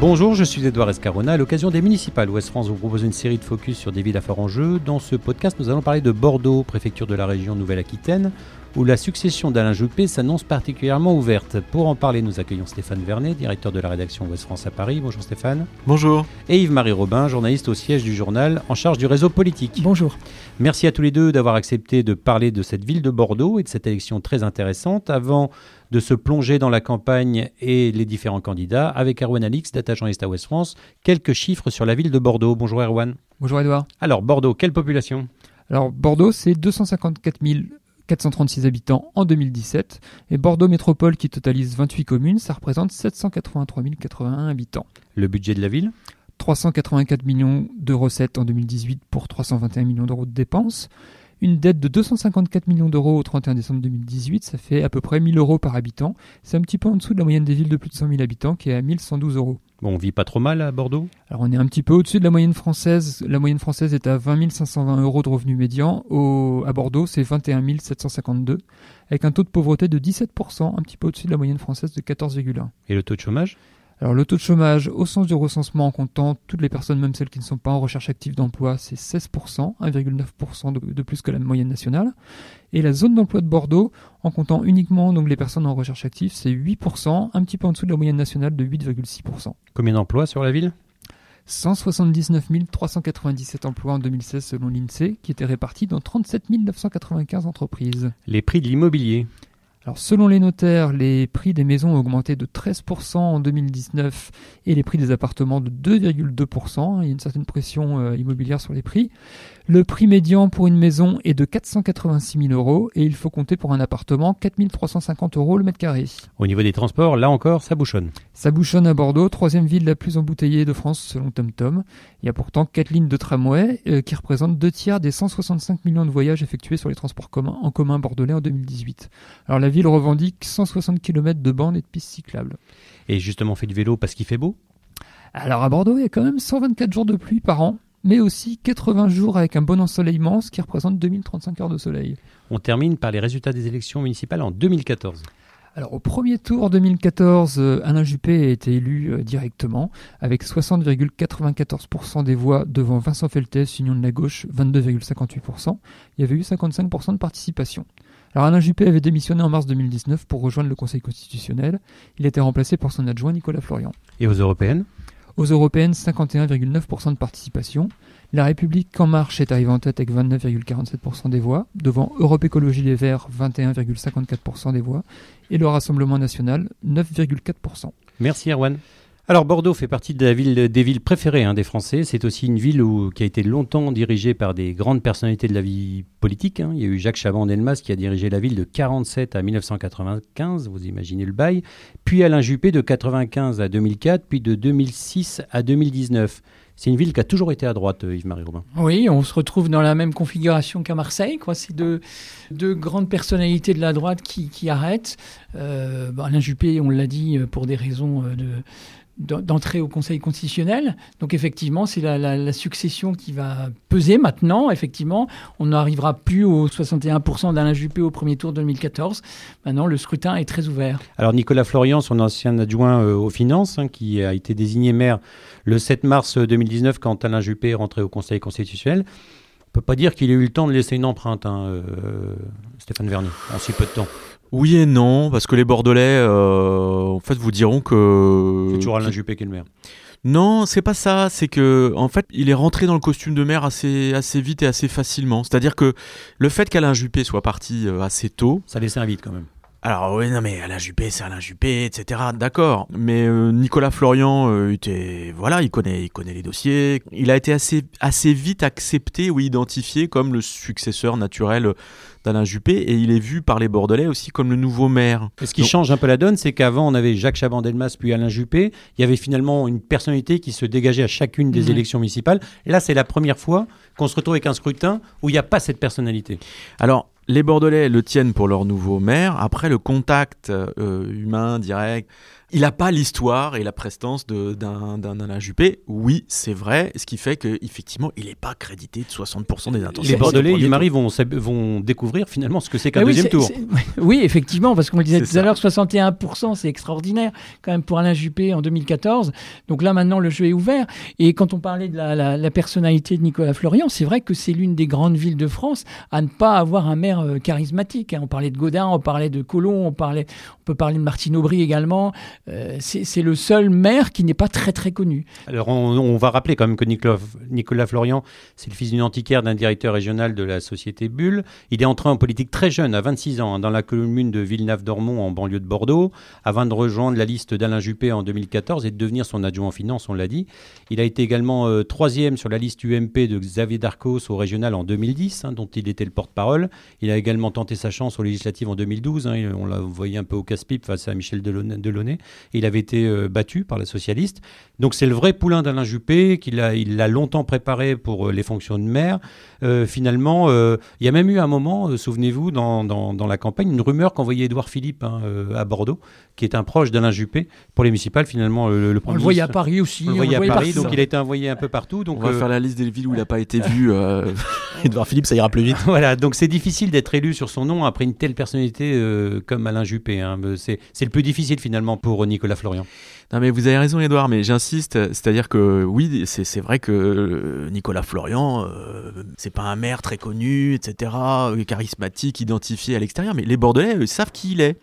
Bonjour, je suis Edouard Escarona. À l'occasion des municipales, Ouest France vous propose une série de focus sur des villes à faire en jeu. Dans ce podcast, nous allons parler de Bordeaux, préfecture de la région Nouvelle-Aquitaine, où la succession d'Alain Juppé s'annonce particulièrement ouverte. Pour en parler, nous accueillons Stéphane Vernet, directeur de la rédaction Ouest France à Paris. Bonjour Stéphane. Bonjour. Et Yves-Marie Robin, journaliste au siège du journal en charge du réseau politique. Bonjour. Merci à tous les deux d'avoir accepté de parler de cette ville de Bordeaux et de cette élection très intéressante. Avant de se plonger dans la campagne et les différents candidats, avec Erwan Alix, data journaliste à Ouest France, quelques chiffres sur la ville de Bordeaux. Bonjour Erwan. Bonjour Edouard. Alors Bordeaux, quelle population? Alors Bordeaux, c'est 254 436 habitants en 2017. Et Bordeaux Métropole, qui totalise 28 communes, ça représente 783 081 habitants. Le budget de la ville? 384 millions de recettes en 2018 pour 321 millions d'euros de dépenses. Une dette de 254 millions d'euros au 31 décembre 2018, ça fait à peu près 1000 euros par habitant. C'est un petit peu en dessous de la moyenne des villes de plus de 100 000 habitants qui est à 1112 euros. Bon, on vit pas trop mal à Bordeaux? Alors on est un petit peu au-dessus de la moyenne française. La moyenne française est à 20 520 euros de revenus médian. Au, à Bordeaux, c'est 21 752, avec un taux de pauvreté de 17%, un petit peu au-dessus de la moyenne française de 14,1. Et le taux de chômage? Alors le taux de chômage au sens du recensement en comptant toutes les personnes, même celles qui ne sont pas en recherche active d'emploi, c'est 16%, 1,9% de, de, plus que la moyenne nationale. Et la zone d'emploi de Bordeaux, en comptant uniquement donc les personnes en recherche active, c'est 8%, un petit peu en dessous de la moyenne nationale de 8,6%. Combien d'emplois sur la ville? 179 397 emplois en 2016 selon l'INSEE, qui étaient répartis dans 37 995 entreprises. Les prix de l'immobilier? Alors, selon les notaires, les prix des maisons ont augmenté de 13% en 2019 et les prix des appartements de 2,2%. Il y a une certaine pression euh, immobilière sur les prix. Le prix médian pour une maison est de 486 000 euros et il faut compter pour un appartement 4 350 euros le mètre carré. Au niveau des transports, là encore, ça bouchonne. Ça bouchonne à Bordeaux, troisième ville la plus embouteillée de France selon TomTom. Il y a pourtant quatre lignes de tramway euh, qui représentent deux tiers des 165 millions de voyages effectués sur les transports communs en commun bordelais en 2018. Alors la ville revendique 160 km de bandes et de pistes cyclables. Et justement, on fait du vélo parce qu'il fait beau? Alors à Bordeaux, il y a quand même 124 jours de pluie par an mais aussi 80 jours avec un bon ensoleillement, ce qui représente 2035 heures de soleil. On termine par les résultats des élections municipales en 2014. Alors au premier tour 2014, euh, Alain Juppé a été élu euh, directement avec 60,94% des voix devant Vincent Feltès, Union de la gauche, 22,58%. Il y avait eu 55% de participation. Alors Alain Juppé avait démissionné en mars 2019 pour rejoindre le Conseil constitutionnel. Il été remplacé par son adjoint Nicolas Florian. Et aux européennes? Aux européennes, 51,9% de participation. La République En Marche est arrivée en tête avec 29,47% des voix, devant Europe Écologie Les Verts, 21,54% des voix, et le Rassemblement National, 9,4%. Merci Erwan. Alors Bordeaux fait partie des villes préférées hein, des Français. C'est aussi une ville qui a été longtemps dirigée par des grandes personnalités de la vie politique. Hein. Il y a eu Jacques Chaban-Delmas qui a dirigé la ville de 47 à 1995, vous imaginez le bail. Puis Alain Juppé de 95 à 2004, puis de 2006 à 2019. C'est une ville qui a toujours été à droite, euh, Yves-Marie Robin. Oui, on se retrouve dans la même configuration qu'à Marseille. C'est deux, deux, grandes personnalités de la droite qui, qui arrêtent. Euh, Alain Juppé, on l'a dit, euh, pour des raisons de d'entrer au Conseil constitutionnel. Donc effectivement, c'est la, succession qui va peser maintenant. Effectivement, on n'arrivera plus aux 61% d'Alain Juppé au premier tour 2014. Maintenant, le scrutin est très ouvert. Alors Nicolas Florian, son ancien adjoint euh, aux finances, hein, qui a été désigné maire le 7 mars 2019 quand Alain Juppé est rentré au Conseil constitutionnel, on peut pas dire qu'il ait eu le temps de laisser une empreinte, hein, euh, Stéphane Vernet, en si peu de temps. Oui et non, parce que les Bordelais, euh, en fait, vous diront que. C'est toujours Alain Juppé qui est le maire. Non, c'est pas ça. C'est que, en fait, il est rentré dans le costume de maire assez, assez vite et assez facilement. C'est-à-dire que le fait qu'Alain Juppé soit parti euh, assez tôt. Ça laissait un vide quand même. Alors oui, non mais Alain Juppé, c'est Alain Juppé, etc. D'accord. Mais euh, Nicolas Florian était, voilà, il connaît, il connaît les dossiers. Il a été assez, assez vite accepté ou identifié comme le successeur naturel d'Alain Juppé et il est vu par les Bordelais aussi comme le nouveau maire. ce qui change un peu la donne, c'est qu'avant on avait Jacques Chaban-Delmas puis Alain Juppé. Il y avait finalement une personnalité qui se dégageait à chacune des élections municipales. Là, c'est la première fois qu'on se retrouve avec un scrutin où il n'y a pas cette personnalité. Alors, les Bordelais le tiennent pour leur nouveau maire. Après, le contact euh, humain direct Il n'a pas l'histoire et la prestance d'un Alain Juppé. Oui, c'est vrai, ce qui fait qu'effectivement, il n'est pas crédité de 60% des intentions. Les Bordelais, ils Marie vont, vont découvrir finalement ce que c'est qu'un deuxième tour. Oui, effectivement, parce qu'on le disait tout à l'heure, 61%, c'est extraordinaire quand même pour Alain Juppé en 2014. Donc là, maintenant, le jeu est ouvert. Et quand on parlait de la, la personnalité de Nicolas Florian, c'est vrai que c'est l'une des grandes villes de France à ne pas avoir un maire euh, charismatique. Hein. On parlait de Gaudin, on parlait de Colomb, on, parlait, on peut parler de Martine Aubry également. Euh, c'est le seul maire qui n'est pas très très connu. Alors on, va rappeler quand même que Nicolas, Florian, c'est le fils d'une antiquaire d'un directeur régional de la société Bulle. Il est entré en politique très jeune, à 26 ans, hein, dans la commune de Villeneuve-d'Ormont en banlieue de Bordeaux, avant de rejoindre la liste d'Alain Juppé en 2014 et de devenir son adjoint en finance, on l'a dit. Il a été également euh, troisième sur la liste UMP de Xavier Darcos au régional en 2010, hein, dont il était le porte-parole. Il a également tenté sa chance aux législatives en 2012. Hein, on l'a voyé un peu au casse-pipe face à Michel Delaunay. Il avait été euh, battu par la socialiste. Donc c'est le vrai poulain d'Alain Juppé, qu'il a, il l'a longtemps préparé pour euh, les fonctions de maire. Euh, finalement, il y a même eu un moment, souvenez-vous, dans, dans, la campagne, une rumeur qu'envoyait Édouard Philippe hein, à Bordeaux, qui est un proche d'Alain Juppé, pour les municipales. Finalement, le, On le voyait à Paris aussi. On le voyait à Paris, donc il a été envoyé un peu partout. Donc, on va faire la liste des villes où il n'a pas été vu. Édouard Philippe, ça ira plus vite. voilà, donc c'est difficile d'être élu sur son nom après une telle personnalité euh, comme Alain Juppé. Hein. C'est le plus difficile finalement pour Nicolas Florian. Non mais vous avez raison Edouard, mais j'insiste, c'est-à-dire que oui, c'est vrai que euh, Nicolas Florian, euh, c'est pas un maire très connu, etc., charismatique, identifié à l'extérieur, mais les Bordelais savent qui il est.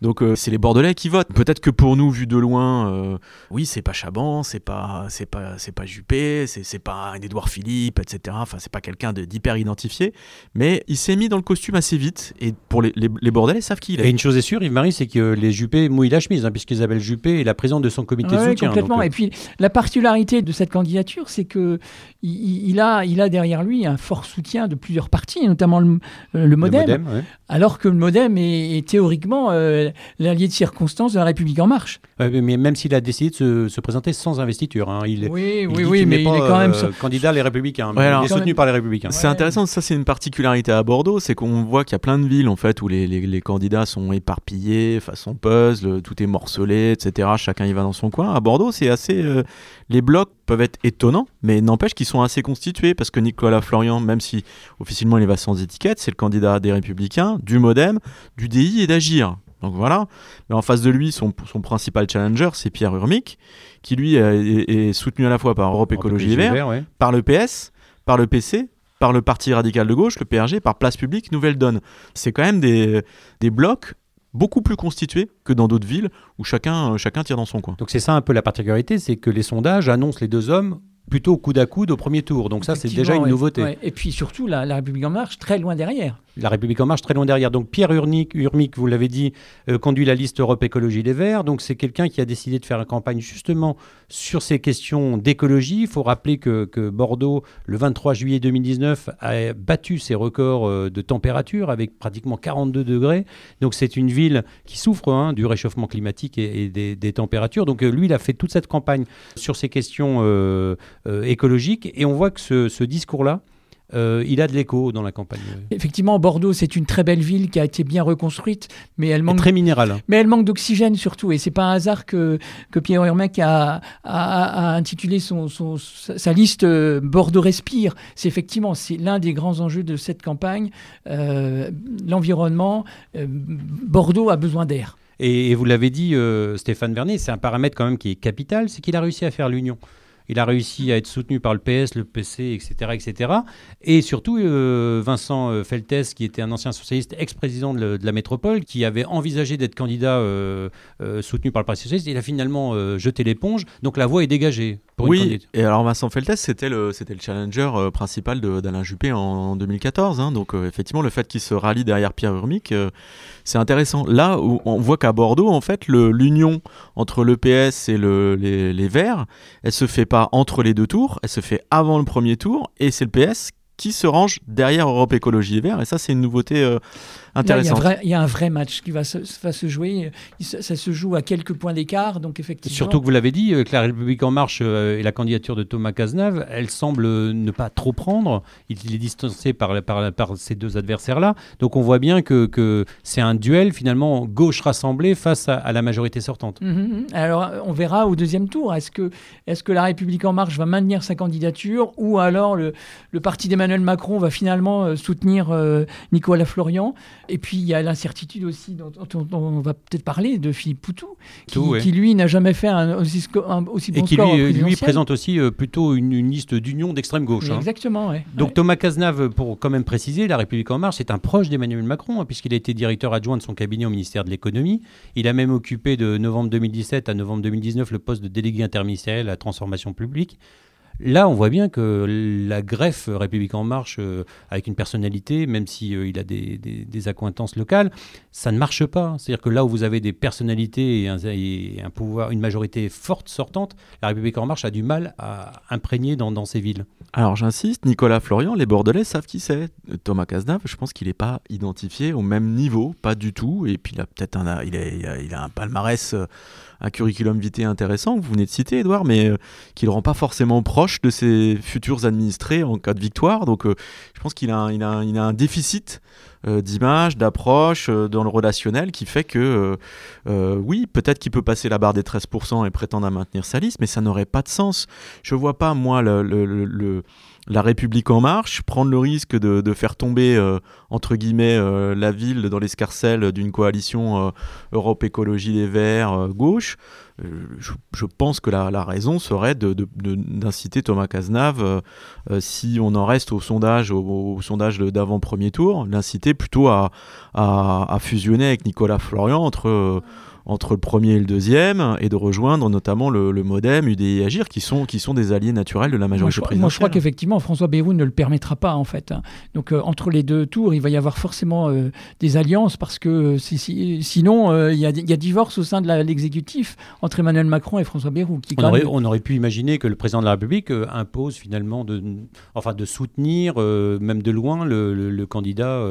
Donc euh, c'est les Bordelais qui votent. Peut-être que pour nous, vu de loin, euh, oui, c'est pas Chaban, c'est pas, pas, pas Juppé, c'est pas un Édouard Philippe, etc. Enfin, c'est pas quelqu'un d'hyper identifié, mais il s'est mis dans le costume assez vite. Et pour les, les, Bordelais, savent qui il est. Et une chose est sûre, Yves-Marie, c'est que les Juppé mouillent la chemise, hein, puisqu'Isabelle Juppé est la présidente de son comité de soutien. Complètement. Euh, Et puis la particularité de cette candidature, c'est que il, a, il a derrière lui un fort soutien de plusieurs partis, notamment le, le MoDem, alors que le MoDem est, théoriquement l'allié de circonstance de la République en marche. mais même s'il a décidé de se, présenter sans investiture, hein, il, oui, oui, oui, mais il est quand même euh, candidat les Républicains. il est soutenu par les Républicains. C'est intéressant, ça c'est une particularité à Bordeaux, c'est qu'on voit qu'il y a plein de villes en fait où les, les, candidats sont éparpillés, façon puzzle, tout est morcelé, etc. Chacun y va dans son coin. À Bordeaux, c'est assez, euh, les blocs peuvent être étonnants, mais n'empêche qu'ils sont assez constitués parce que Nicolas Florian, même si officiellement il va sans étiquette, c'est le candidat des Républicains, du MoDem, du DI et d'Agir. Donc voilà. Mais en face de lui, son, principal challenger, c'est Pierre Urmic, qui lui est, soutenu à la fois par Europe Écologie Les Verts, par le PS, par le PC, par le Parti radical de gauche, le PRG, par Place Publique, Nouvelle Donne. C'est quand même des, des blocs beaucoup plus constitués que dans d'autres villes où chacun, chacun tire dans son coin. Donc c'est ça un peu la particularité, c'est que les sondages annoncent les deux hommes plutôt coude à coude au premier tour. Donc ça, c'est déjà une nouveauté. Et puis surtout, la, République en marche, très loin derrière. La République en marche, très loin derrière. Donc Pierre Urmic, Urmic vous l'avez dit, euh, conduit la liste Europe Écologie Les Verts. Donc c'est quelqu'un qui a décidé de faire une campagne justement sur ces questions d'écologie. Il faut rappeler que, que, Bordeaux, le 23 juillet 2019, a battu ses records euh, de température avec pratiquement 42 degrés. Donc c'est une ville qui souffre hein, du réchauffement climatique et, des, températures. Donc euh, lui, il a fait toute cette campagne sur ces questions euh, écologique. Et on voit que ce, ce discours-là, euh, il a de l'écho dans la campagne. Effectivement, Bordeaux, c'est une très belle ville qui a été bien reconstruite, mais elle manque très minérale. Mais elle manque d'oxygène surtout, et c'est pas un hasard que, que Pierre Hermec a, a, intitulé son, son, sa liste euh, Bordeaux respire. C'est effectivement c'est l'un des grands enjeux de cette campagne. L'environnement, Bordeaux a besoin d'air. Et, et, vous l'avez dit, Stéphane Vernet, c'est un paramètre quand même qui est capital, c'est qu'il a réussi à faire l'union. Il a réussi à être soutenu par le PS, le PC, etc. etc. Et surtout, euh, Vincent euh, Feltes, qui était un ancien socialiste, ex-président de, la métropole, qui avait envisagé d'être candidat euh, soutenu par le Parti socialiste, il a finalement jeté l'éponge. Donc la voie est dégagée. Pour oui, et alors Vincent Feltes, c'était le, c'était le challenger principal d'Alain Juppé en, 2014. Hein. donc effectivement, le fait qu'il se rallie derrière Pierre Urmic, c'est intéressant. Là, où on voit qu'à Bordeaux, en fait, l'union entre le PS et le, les, les Verts, elle se fait pas entre les deux tours, elle se fait avant le premier tour, et c'est le PS qui se range derrière Europe Écologie et Verts. Et ça, c'est une nouveauté euh. Il y, a un vrai match qui va se, va se jouer. Ça, se joue à quelques points d'écart, donc effectivement. Surtout que vous l'avez dit, que la République en marche et la candidature de Thomas Cazenave, elle semble ne pas trop prendre. Il, est distancé par, par, par ces deux adversaires-là. Donc on voit bien que, que c'est un duel finalement gauche rassemblée face à, la majorité sortante. Mhm, mhm. Alors on verra au deuxième tour. Est-ce que, est que la République en marche va maintenir sa candidature ou alors le, le parti d'Emmanuel Macron va finalement euh, soutenir euh, Nicolas Florian? Et puis il y a l'incertitude aussi dont, on va peut-être parler de Philippe Poutou, qui, lui n'a jamais fait un aussi, un, aussi bon Et qui lui, lui, présente aussi euh, plutôt une, liste d'union d'extrême gauche. Hein. Exactement, Donc Thomas Cazenave, pour quand même préciser, la République en marche est un proche d'Emmanuel Macron, hein, puisqu'il a été directeur adjoint de son cabinet au ministère de l'économie. Il a même occupé de novembre 2017 à novembre 2019 le poste de délégué interministériel à la transformation publique. Là, on voit bien que la greffe République en marche, euh, avec une personnalité, même si, euh, il a des, des, accointances locales, ça ne marche pas. C'est-à-dire que là où vous avez des personnalités et un, pouvoir, une majorité forte sortante, la République en marche a du mal à imprégner dans, dans ces villes. Alors j'insiste, Nicolas Florian, les Bordelais savent qui c'est. Thomas Cazenave, je pense qu'il n'est pas identifié au même niveau, pas du tout. Et puis il a peut-être un, il il a un palmarès. Euh, un curriculum vitae intéressant que vous venez de citer, Edouard, mais qui ne le rend pas forcément proche de ses futurs administrés en cas de victoire. Donc euh, je pense qu'il a, a, un déficit euh, d'image, d'approche dans le relationnel qui fait que, oui, peut-être qu'il peut passer la barre des 13% et prétendre à maintenir sa liste, mais ça n'aurait pas de sens. Je vois pas, moi, le la République en marche, prendre le risque de, faire tomber, euh, entre guillemets, euh, la ville dans l'escarcelle d'une coalition euh, Europe Écologie Les Verts gauche, je, pense que la, raison serait d'inciter Thomas Cazenave, si on en reste au sondage, au, sondage d'avant-premier tour, l'inciter plutôt à, fusionner avec Nicolas Florian entre entre le premier et le deuxième et de rejoindre notamment le, Modem, UDI et Agir qui sont, qui sont des alliés naturels de la majorité présidentielle. Moi je crois qu'effectivement François Bayrou ne le permettra pas en fait. Donc euh, entre les deux tours il va y avoir forcément euh, des alliances parce que euh, sinon il y, a, y, a divorce au sein de l'exécutif entre Emmanuel Macron et François Bayrou. Qui, on, aurait, on, aurait, pu imaginer que le président de la République impose finalement de, enfin, de soutenir même de loin le, le candidat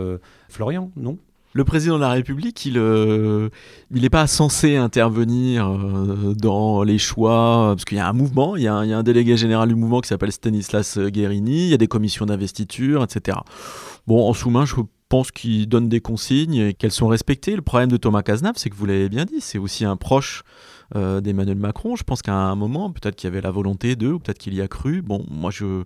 Florian, non? Le président de la République, il euh, n'est pas censé intervenir euh, dans les choix, parce qu'il y a un mouvement, il y a un, délégué général du mouvement qui s'appelle Stanislas Guérini, il y a des commissions d'investiture, etc. Bon, en sous-main, je pense qu'il donne des consignes et qu'elles sont respectées. Le problème de Thomas Cazenave, c'est que vous l'avez bien dit, c'est aussi un proche euh, d'Emmanuel Macron. Je pense qu'à un moment, peut-être qu'il y avait la volonté d'eux, ou peut-être qu'il y a cru. Bon, moi, je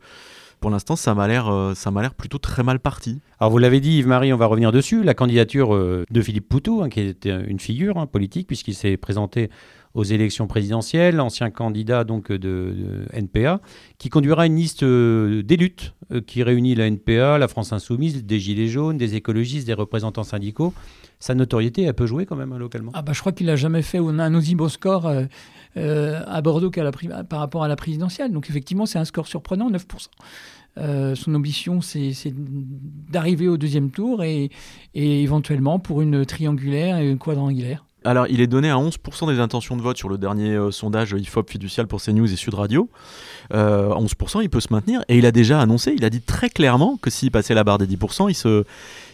pour l'instant, ça m'a l'air, euh, ça m'a l'air plutôt très mal parti. Alors vous l'avez dit, Yves-Marie, on va revenir dessus. La candidature euh, de Philippe Poutou, hein, qui était une figure hein, politique, puisqu'il s'est présenté aux élections présidentielles, ancien candidat donc de, NPA, qui conduira une liste euh, d'élus qui réunit la NPA, la France Insoumise, des Gilets jaunes, des écologistes, des représentants syndicaux. Sa notoriété, elle peut jouer quand même hein, localement. Ah bah, je crois qu'il n'a jamais fait un aussi beau score à Bordeaux qu'à la par rapport à la présidentielle. Donc effectivement, c'est un score surprenant, 9%. Euh, son ambition, c'est d'arriver au deuxième tour et, éventuellement pour une triangulaire et une quadrangulaire. Alors, il est donné à 11% des intentions de vote sur le dernier euh, sondage IFOP fiducial pour CNews et Sud Radio. 11%, euh, il peut se maintenir. Et il a déjà annoncé, il a dit très clairement que s'il passait la barre des 10%, il se,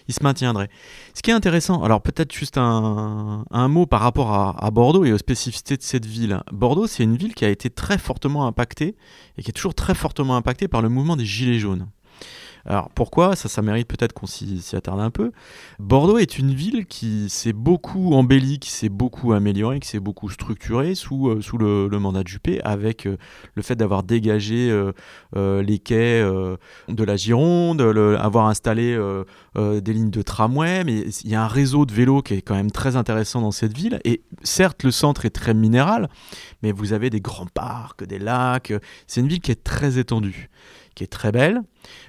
il se maintiendrait. Ce qui est intéressant, alors peut-être juste un, mot par rapport à, Bordeaux et aux spécificités de cette ville. Bordeaux, c'est une ville qui a été très fortement impactée et qui est toujours très fortement impactée par le mouvement des Gilets jaunes. Alors pourquoi? Ça, ça mérite peut-être qu'on s'y attarde un peu. Bordeaux est une ville qui s'est beaucoup embellie, qui s'est beaucoup améliorée, qui s'est beaucoup structurée sous, euh, sous le, mandat de Juppé, avec euh, le fait d'avoir dégagé euh, les quais de la Gironde, avoir installé des lignes de tramway, mais il y a un réseau de vélos qui est quand même très intéressant dans cette ville. Et certes, le centre est très minéral, mais vous avez des grands parcs, des lacs. C'est une ville qui est très étendue qui est très belle.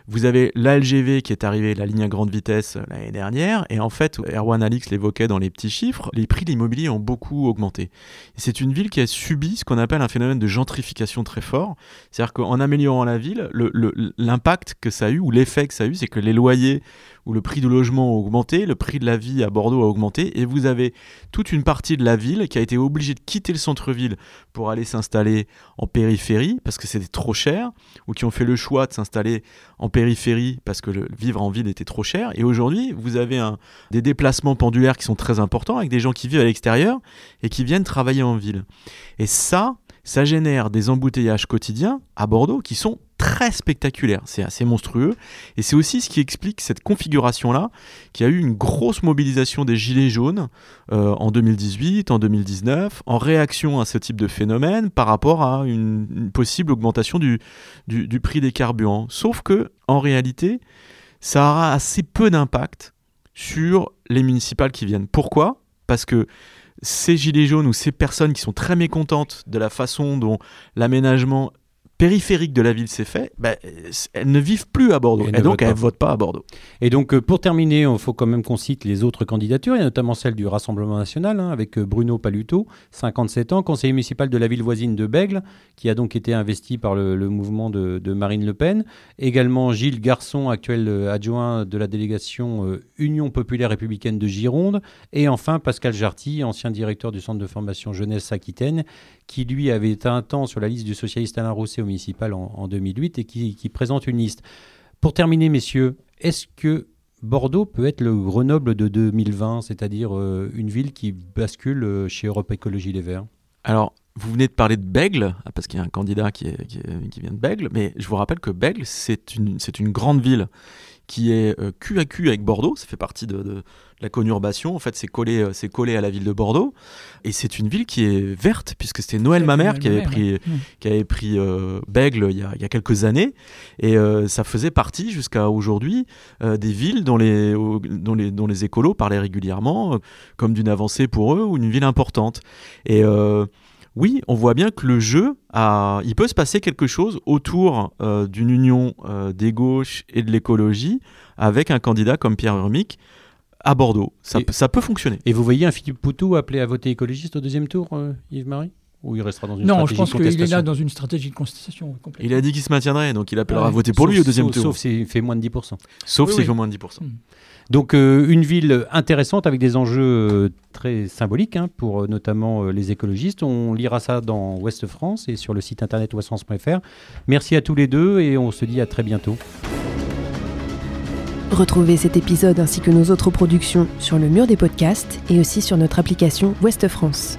Vous avez l'ALGV qui est arrivé, la ligne à grande vitesse l'année dernière, et en fait, Erwan Alix l'évoquait dans les petits chiffres, les prix de l'immobilier ont beaucoup augmenté. C'est une ville qui a subi ce qu'on appelle un phénomène de gentrification très fort, c'est-à-dire qu'en améliorant la ville, l'impact que ça a eu, ou l'effet que ça a eu, c'est que les loyers ou le prix du logement a augmenté, le prix de la vie à Bordeaux a augmenté, et vous avez toute une partie de la ville qui a été obligée de quitter le centre-ville pour aller s'installer en périphérie, parce que c'était trop cher, ou qui ont fait le choix de s'installer en périphérie parce que le, vivre en ville était trop cher. Et aujourd'hui, vous avez des déplacements pendulaires qui sont très importants avec des gens qui vivent à l'extérieur et qui viennent travailler en ville. Et ça, ça génère des embouteillages quotidiens à Bordeaux qui sont très spectaculaires. C'est assez monstrueux. Et c'est aussi ce qui explique cette configuration-là, qui a eu une grosse mobilisation des Gilets jaunes euh, en 2018, en 2019, en réaction à ce type de phénomène par rapport à une, possible augmentation du, du, prix des carburants. Sauf que, en réalité, ça aura assez peu d'impact sur les municipales qui viennent. Pourquoi? Parce que ces gilets jaunes ou ces personnes qui sont très mécontentes de la façon dont l'aménagement périphérique de la ville s'est fait, bah, elles ne vivent plus à Bordeaux. Et, donc, elles ne votent pas à Bordeaux. Et donc, euh, pour terminer, il faut quand même qu'on cite les autres candidatures. A notamment celle du Rassemblement national, hein, avec euh, Bruno Paluto, 57 ans, conseiller municipal de la ville voisine de Bègle, qui a donc été investi par le, mouvement de, Marine Le Pen. Également Gilles Garçon, actuel euh, adjoint de la délégation Union populaire républicaine de Gironde. Et enfin, Pascal Jarty, ancien directeur du centre de formation jeunesse Aquitaine, qui lui avait été un temps sur la liste du socialiste Alain Rousset au municipal en, 2008 et qui, présente une liste. Pour terminer, messieurs, est-ce que Bordeaux peut être le Grenoble de 2020, c'est-à-dire euh, une ville qui bascule euh, chez Europe Écologie Les Verts? Alors, vous venez de parler de Bègle, ah, parce qu'il y a un candidat qui, qui, vient de Bègle, mais je vous rappelle que Bègle, c'est une, une grande ville qui est euh, cul à cul avec Bordeaux. Ça fait partie de, la conurbation. En fait, c'est collé, euh, collé à la ville de Bordeaux. Et c'est une ville qui est verte, puisque c'était Noël qui, avait pris, qui avait pris euh, Bègle il y, a, quelques années. Et ça faisait partie, jusqu'à aujourd'hui, des villes dont les, dont, les, dont les écolos parlaient régulièrement, comme d'une avancée pour eux ou une ville importante. Et oui, on voit bien que le jeu, a, il peut se passer quelque chose autour euh, d'une union euh, des gauches et de l'écologie avec un candidat comme Pierre Urmic à Bordeaux. Ça, ça, peut fonctionner. Et vous voyez un Philippe Poutou appelé à voter écologiste au deuxième tour, euh, Yves-Marie? Ou il restera dans une non, stratégie je pense qu'il est là dans une stratégie de contestation. Il a dit qu'il se maintiendrait, donc il appellera à voter pour lui au deuxième tour. Sauf s'il fait moins de 10%. Sauf s'il fait moins de 10%. Donc euh, une ville intéressante avec des enjeux euh, très symboliques hein, pour euh, notamment les écologistes. On lira ça dans Ouest France et sur le site internet ouestfrance.fr. Merci à tous les deux et on se dit à très bientôt. Retrouvez cet épisode ainsi que nos autres productions sur le mur des podcasts et aussi sur notre application Ouest France.